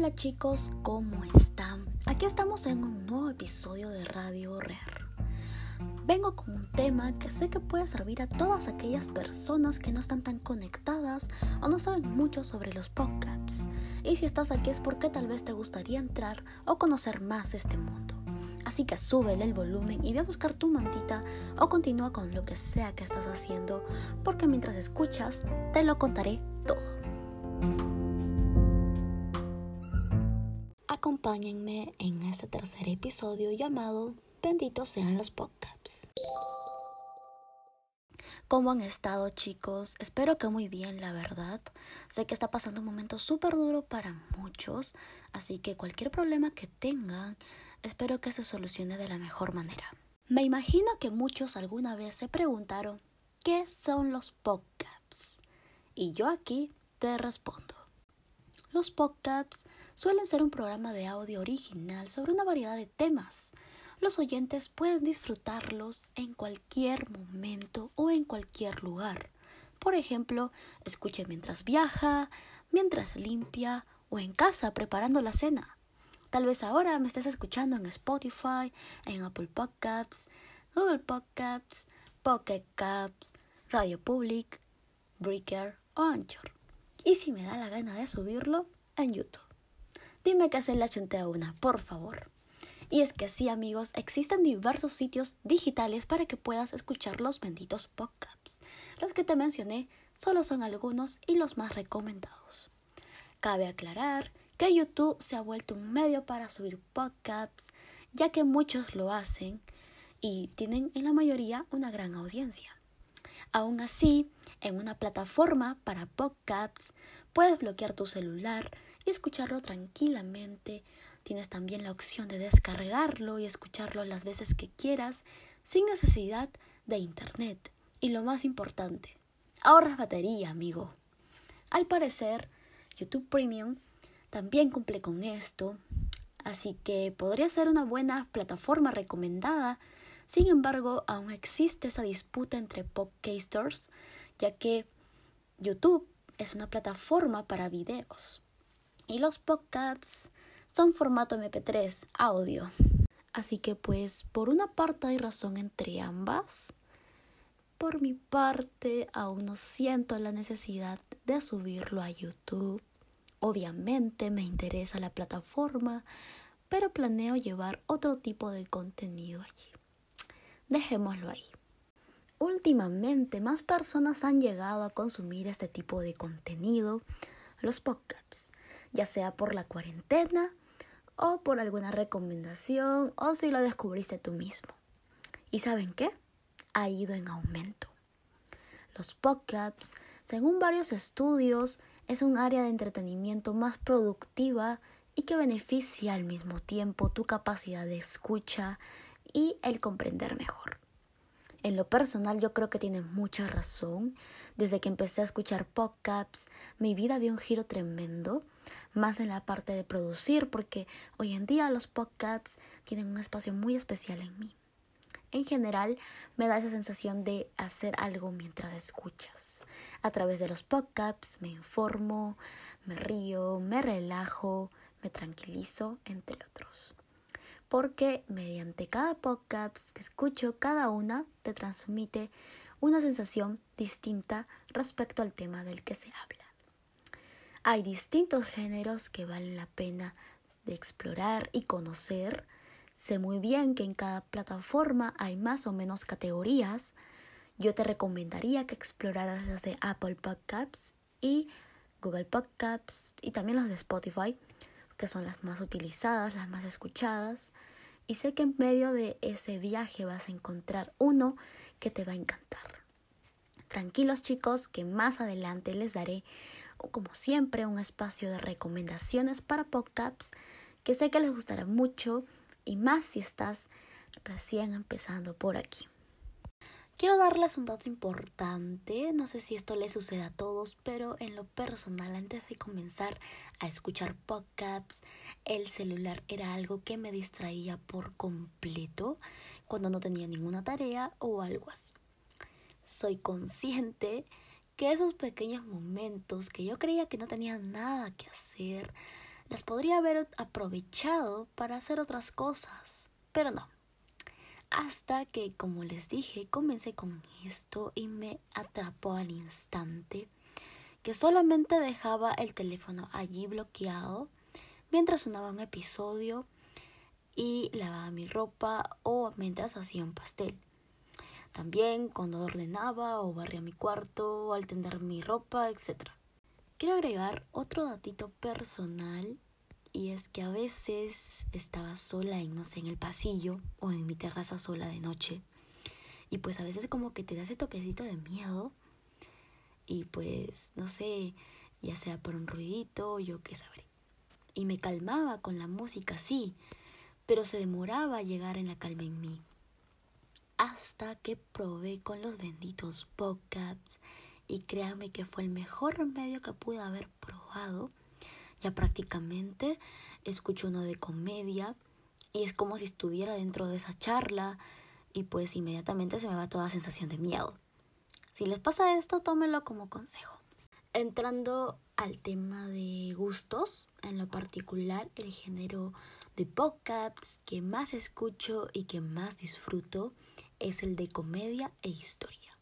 Hola chicos, ¿cómo están? Aquí estamos en un nuevo episodio de Radio Rare. Vengo con un tema que sé que puede servir a todas aquellas personas que no están tan conectadas o no saben mucho sobre los podcasts. Y si estás aquí es porque tal vez te gustaría entrar o conocer más este mundo. Así que súbele el volumen y ve a buscar tu mantita o continúa con lo que sea que estás haciendo, porque mientras escuchas te lo contaré todo. Acompáñenme en este tercer episodio llamado Benditos sean los podcasts. ¿Cómo han estado chicos? Espero que muy bien, la verdad. Sé que está pasando un momento súper duro para muchos, así que cualquier problema que tengan, espero que se solucione de la mejor manera. Me imagino que muchos alguna vez se preguntaron, ¿qué son los podcasts? Y yo aquí te respondo. Los podcasts suelen ser un programa de audio original sobre una variedad de temas. Los oyentes pueden disfrutarlos en cualquier momento o en cualquier lugar. Por ejemplo, escuche mientras viaja, mientras limpia o en casa preparando la cena. Tal vez ahora me estés escuchando en Spotify, en Apple Podcasts, Google Podcasts, Pocket Caps, Radio Public, Breaker o Anchor y si me da la gana de subirlo en YouTube. Dime que se la a una, por favor. Y es que sí, amigos, existen diversos sitios digitales para que puedas escuchar los benditos podcasts. Los que te mencioné solo son algunos y los más recomendados. Cabe aclarar que YouTube se ha vuelto un medio para subir podcasts, ya que muchos lo hacen y tienen en la mayoría una gran audiencia. Aún así, en una plataforma para podcasts puedes bloquear tu celular y escucharlo tranquilamente. Tienes también la opción de descargarlo y escucharlo las veces que quieras sin necesidad de internet. Y lo más importante, ahorras batería, amigo. Al parecer, YouTube Premium también cumple con esto, así que podría ser una buena plataforma recomendada sin embargo, aún existe esa disputa entre podcasters, ya que YouTube es una plataforma para videos y los podcasts son formato MP3, audio. Así que pues por una parte hay razón entre ambas. Por mi parte aún no siento la necesidad de subirlo a YouTube. Obviamente me interesa la plataforma, pero planeo llevar otro tipo de contenido allí dejémoslo ahí. Últimamente más personas han llegado a consumir este tipo de contenido, los podcasts, ya sea por la cuarentena o por alguna recomendación o si lo descubriste tú mismo. ¿Y saben qué? Ha ido en aumento. Los podcasts, según varios estudios, es un área de entretenimiento más productiva y que beneficia al mismo tiempo tu capacidad de escucha y el comprender mejor. En lo personal yo creo que tiene mucha razón. Desde que empecé a escuchar podcasts, mi vida dio un giro tremendo, más en la parte de producir, porque hoy en día los podcasts tienen un espacio muy especial en mí. En general, me da esa sensación de hacer algo mientras escuchas. A través de los podcasts me informo, me río, me relajo, me tranquilizo, entre otros porque mediante cada podcast que escucho, cada una te transmite una sensación distinta respecto al tema del que se habla. Hay distintos géneros que valen la pena de explorar y conocer. Sé muy bien que en cada plataforma hay más o menos categorías. Yo te recomendaría que exploraras las de Apple Podcasts y Google Podcasts y también las de Spotify que son las más utilizadas, las más escuchadas. Y sé que en medio de ese viaje vas a encontrar uno que te va a encantar. Tranquilos chicos, que más adelante les daré, como siempre, un espacio de recomendaciones para podcasts que sé que les gustará mucho y más si estás recién empezando por aquí. Quiero darles un dato importante, no sé si esto les sucede a todos, pero en lo personal, antes de comenzar a escuchar podcasts, el celular era algo que me distraía por completo cuando no tenía ninguna tarea o algo así. Soy consciente que esos pequeños momentos que yo creía que no tenía nada que hacer, las podría haber aprovechado para hacer otras cosas, pero no. Hasta que, como les dije, comencé con esto y me atrapó al instante, que solamente dejaba el teléfono allí bloqueado mientras sonaba un episodio y lavaba mi ropa o mientras hacía un pastel. También cuando ordenaba o barría mi cuarto o al tender mi ropa, etc. Quiero agregar otro datito personal y es que a veces estaba sola en, no sé, en el pasillo o en mi terraza sola de noche. Y pues a veces como que te da ese toquecito de miedo. Y pues, no sé, ya sea por un ruidito, yo qué sabré. Y me calmaba con la música, sí, pero se demoraba a llegar en la calma en mí. Hasta que probé con los benditos podcasts y créanme que fue el mejor remedio que pude haber probado ya prácticamente escucho uno de comedia y es como si estuviera dentro de esa charla y pues inmediatamente se me va toda sensación de miedo. Si les pasa esto, tómelo como consejo. Entrando al tema de gustos, en lo particular el género de podcasts que más escucho y que más disfruto es el de comedia e historia.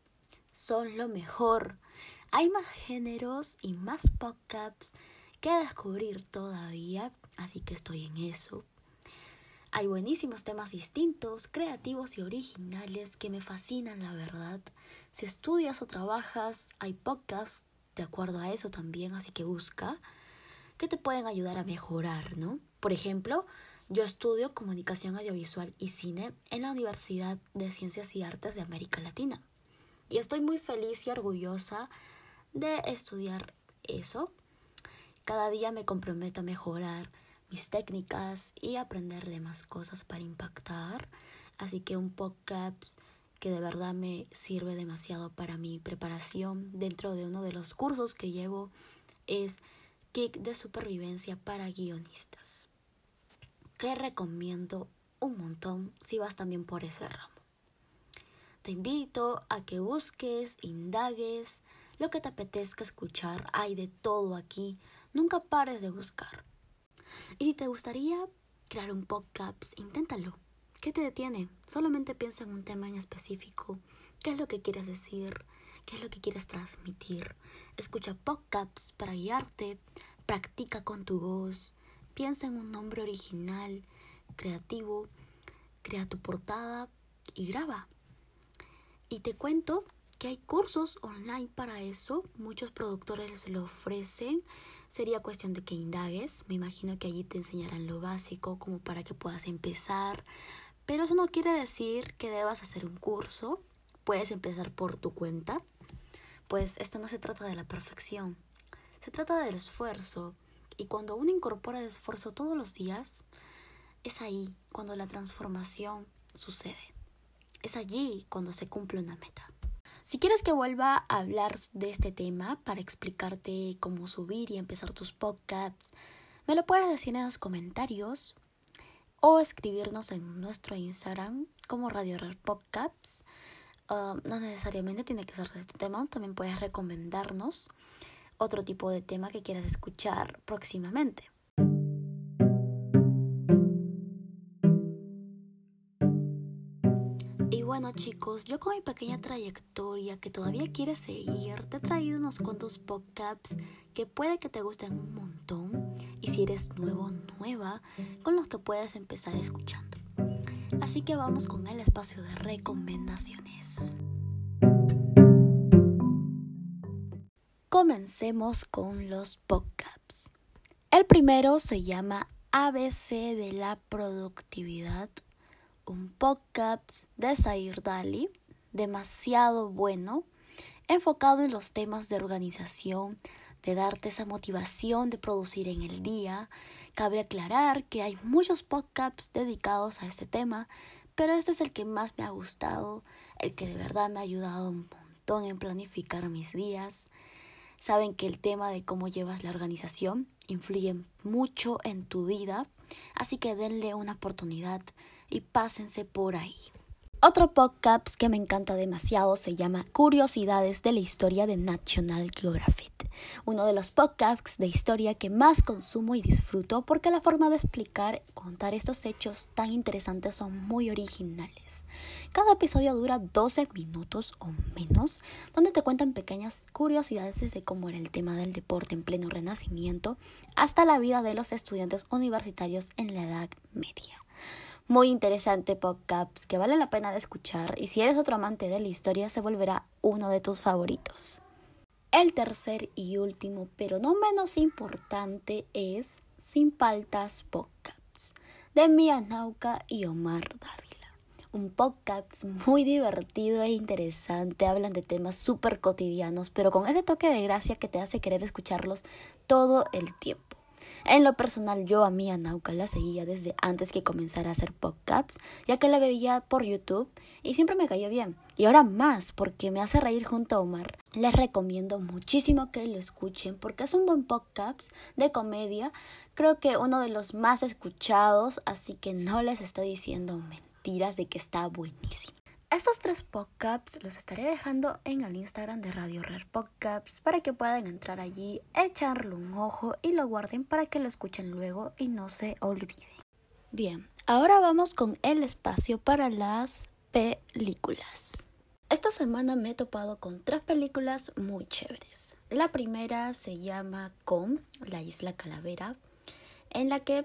Son lo mejor. Hay más géneros y más podcasts que descubrir todavía, así que estoy en eso. Hay buenísimos temas distintos, creativos y originales que me fascinan, la verdad. Si estudias o trabajas, hay podcasts de acuerdo a eso también, así que busca, que te pueden ayudar a mejorar, ¿no? Por ejemplo, yo estudio comunicación audiovisual y cine en la Universidad de Ciencias y Artes de América Latina. Y estoy muy feliz y orgullosa de estudiar eso cada día me comprometo a mejorar mis técnicas y aprender de más cosas para impactar. Así que un podcast que de verdad me sirve demasiado para mi preparación dentro de uno de los cursos que llevo es Kick de Supervivencia para Guionistas, que recomiendo un montón si vas también por ese ramo. Te invito a que busques, indagues, lo que te apetezca escuchar, hay de todo aquí Nunca pares de buscar. Y si te gustaría crear un podcast, inténtalo. ¿Qué te detiene? Solamente piensa en un tema en específico. ¿Qué es lo que quieres decir? ¿Qué es lo que quieres transmitir? Escucha podcasts para guiarte. Practica con tu voz. Piensa en un nombre original, creativo. Crea tu portada y graba. Y te cuento que hay cursos online para eso. Muchos productores lo ofrecen. Sería cuestión de que indagues. Me imagino que allí te enseñarán lo básico como para que puedas empezar. Pero eso no quiere decir que debas hacer un curso. Puedes empezar por tu cuenta. Pues esto no se trata de la perfección. Se trata del esfuerzo. Y cuando uno incorpora el esfuerzo todos los días, es ahí cuando la transformación sucede. Es allí cuando se cumple una meta. Si quieres que vuelva a hablar de este tema para explicarte cómo subir y empezar tus podcasts, me lo puedes decir en los comentarios o escribirnos en nuestro Instagram como Radio Podcasts. Ah, no necesariamente tiene que ser de este tema, también puedes recomendarnos otro tipo de tema que quieras escuchar próximamente. Bueno chicos, yo con mi pequeña trayectoria que todavía quieres seguir, te he traído unos cuantos podcasts que puede que te gusten un montón y si eres nuevo nueva, con los que puedes empezar escuchando. Así que vamos con el espacio de recomendaciones. Comencemos con los podcasts. El primero se llama ABC de la productividad un podcast de Zair Dali, demasiado bueno, enfocado en los temas de organización, de darte esa motivación de producir en el día. Cabe aclarar que hay muchos podcasts dedicados a este tema, pero este es el que más me ha gustado, el que de verdad me ha ayudado un montón en planificar mis días. Saben que el tema de cómo llevas la organización influye mucho en tu vida, así que denle una oportunidad y pásense por ahí. Otro podcast que me encanta demasiado se llama Curiosidades de la historia de National Geographic. Uno de los podcasts de historia que más consumo y disfruto porque la forma de explicar contar estos hechos tan interesantes son muy originales. Cada episodio dura 12 minutos o menos, donde te cuentan pequeñas curiosidades desde cómo era el tema del deporte en pleno renacimiento hasta la vida de los estudiantes universitarios en la Edad Media muy interesante podcast que vale la pena de escuchar y si eres otro amante de la historia se volverá uno de tus favoritos. El tercer y último, pero no menos importante, es Sin Paltas Podcasts de Mia Nauca y Omar Dávila. Un podcast muy divertido e interesante, hablan de temas súper cotidianos, pero con ese toque de gracia que te hace querer escucharlos todo el tiempo. En lo personal, yo a mí a Nauca la seguía desde antes que comenzara a hacer podcasts, ya que la veía por YouTube y siempre me cayó bien. Y ahora más, porque me hace reír junto a Omar. Les recomiendo muchísimo que lo escuchen porque es un buen podcast de comedia. Creo que uno de los más escuchados, así que no les estoy diciendo mentiras de que está buenísimo. Estos tres podcasts los estaré dejando en el Instagram de Radio Rare Podcasts para que puedan entrar allí, echarle un ojo y lo guarden para que lo escuchen luego y no se olviden. Bien, ahora vamos con el espacio para las películas. Esta semana me he topado con tres películas muy chéveres. La primera se llama Com, la isla calavera, en la que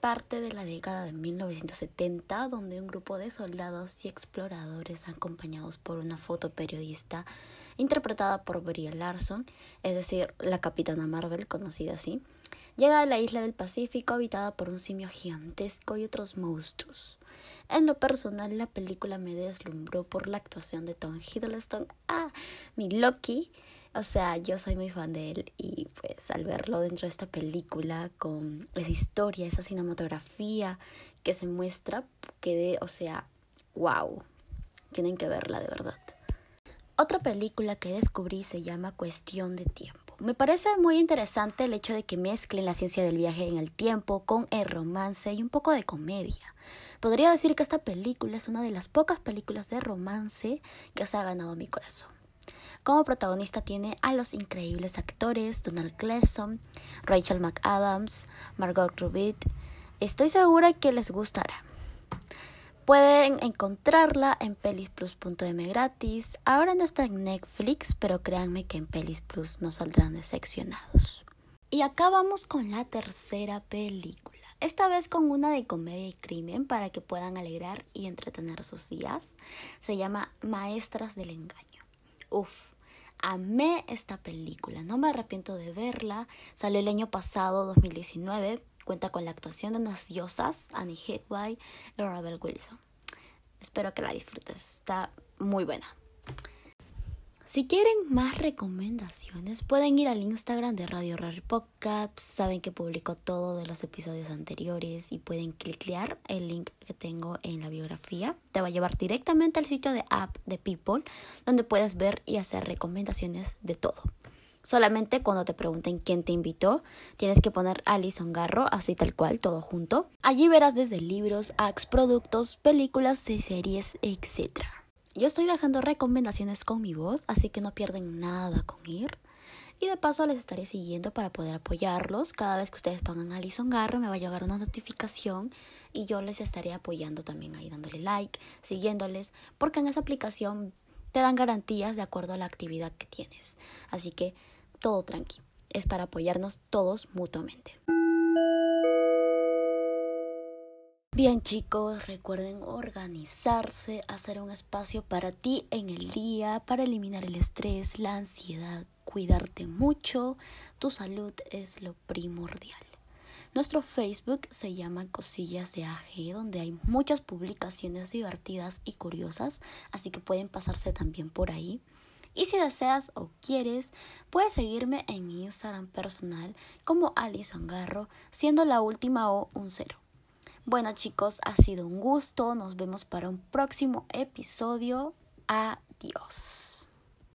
parte de la década de 1970, donde un grupo de soldados y exploradores acompañados por una fotoperiodista interpretada por Brie Larson, es decir, la Capitana Marvel conocida así, llega a la isla del Pacífico habitada por un simio gigantesco y otros monstruos. En lo personal, la película me deslumbró por la actuación de Tom Hiddleston, ah, mi Loki, o sea, yo soy muy fan de él y pues al verlo dentro de esta película con esa historia, esa cinematografía que se muestra, quedé, o sea, wow, tienen que verla de verdad. Otra película que descubrí se llama Cuestión de Tiempo. Me parece muy interesante el hecho de que mezclen la ciencia del viaje en el tiempo con el romance y un poco de comedia. Podría decir que esta película es una de las pocas películas de romance que se ha ganado mi corazón. Como protagonista tiene a los increíbles actores Donald Gleason, Rachel McAdams, Margot Robbie. Estoy segura que les gustará. Pueden encontrarla en pelisplus.m gratis. Ahora no está en Netflix, pero créanme que en Pelis Plus no saldrán decepcionados. Y acá vamos con la tercera película. Esta vez con una de comedia y crimen para que puedan alegrar y entretener sus días. Se llama Maestras del Engaño. Uf, amé esta película, no me arrepiento de verla. Salió el año pasado, 2019. Cuenta con la actuación de unas diosas, Annie Hathaway y Rebel Wilson. Espero que la disfrutes, está muy buena. Si quieren más recomendaciones, pueden ir al Instagram de Radio Rare Podcasts. Saben que publico todo de los episodios anteriores y pueden cliquear el link que tengo en la biografía. Te va a llevar directamente al sitio de app de People, donde puedes ver y hacer recomendaciones de todo. Solamente cuando te pregunten quién te invitó, tienes que poner Alison Garro, así tal cual, todo junto. Allí verás desde libros, apps, productos, películas, series, etc. Yo estoy dejando recomendaciones con mi voz, así que no pierden nada con ir. Y de paso les estaré siguiendo para poder apoyarlos. Cada vez que ustedes pongan Alison Garro me va a llegar una notificación y yo les estaré apoyando también ahí dándole like, siguiéndoles, porque en esa aplicación te dan garantías de acuerdo a la actividad que tienes. Así que todo tranqui. Es para apoyarnos todos mutuamente. Bien chicos, recuerden organizarse, hacer un espacio para ti en el día, para eliminar el estrés, la ansiedad, cuidarte mucho, tu salud es lo primordial. Nuestro Facebook se llama Cosillas de AG, donde hay muchas publicaciones divertidas y curiosas, así que pueden pasarse también por ahí. Y si deseas o quieres, puedes seguirme en mi Instagram personal como Alison Garro, siendo la última O un cero. Bueno chicos, ha sido un gusto. Nos vemos para un próximo episodio. Adiós.